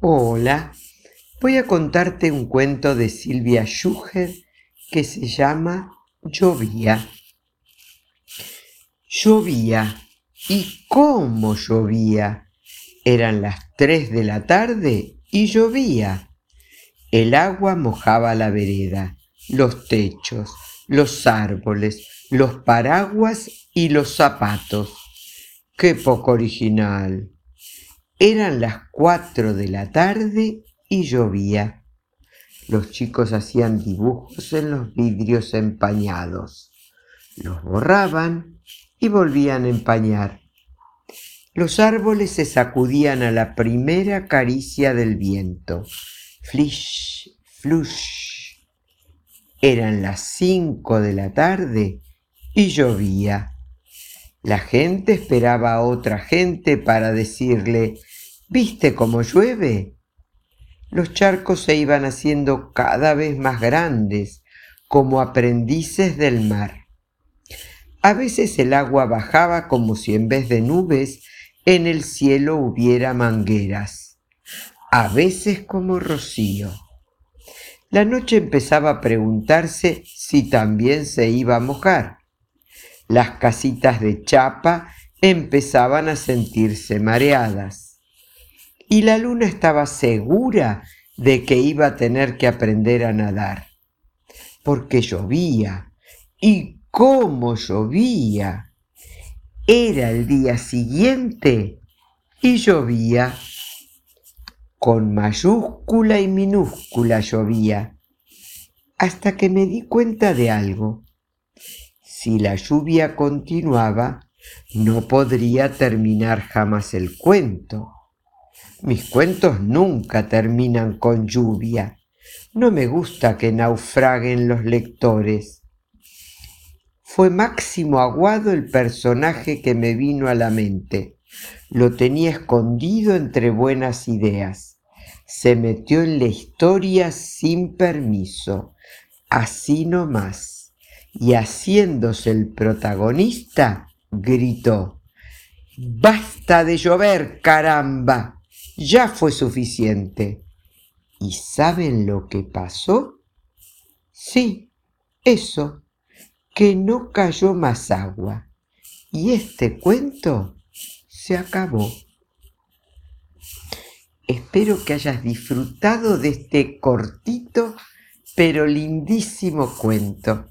Hola, voy a contarte un cuento de Silvia Schuher que se llama Llovía. Llovía. ¿Y cómo llovía? Eran las tres de la tarde y llovía. El agua mojaba la vereda, los techos, los árboles, los paraguas y los zapatos. ¡Qué poco original! Eran las cuatro de la tarde y llovía. Los chicos hacían dibujos en los vidrios empañados. Los borraban y volvían a empañar. Los árboles se sacudían a la primera caricia del viento. Flish, flush. Eran las cinco de la tarde y llovía. La gente esperaba a otra gente para decirle, ¿viste cómo llueve? Los charcos se iban haciendo cada vez más grandes, como aprendices del mar. A veces el agua bajaba como si en vez de nubes en el cielo hubiera mangueras, a veces como rocío. La noche empezaba a preguntarse si también se iba a mojar. Las casitas de chapa empezaban a sentirse mareadas. Y la luna estaba segura de que iba a tener que aprender a nadar, porque llovía. ¿Y cómo llovía? Era el día siguiente y llovía. Con mayúscula y minúscula llovía, hasta que me di cuenta de algo si la lluvia continuaba, no podría terminar jamás el cuento. Mis cuentos nunca terminan con lluvia. No me gusta que naufraguen los lectores. Fue Máximo Aguado el personaje que me vino a la mente. Lo tenía escondido entre buenas ideas. Se metió en la historia sin permiso. Así no más y haciéndose el protagonista, gritó, Basta de llover, caramba, ya fue suficiente. ¿Y saben lo que pasó? Sí, eso, que no cayó más agua. Y este cuento se acabó. Espero que hayas disfrutado de este cortito pero lindísimo cuento.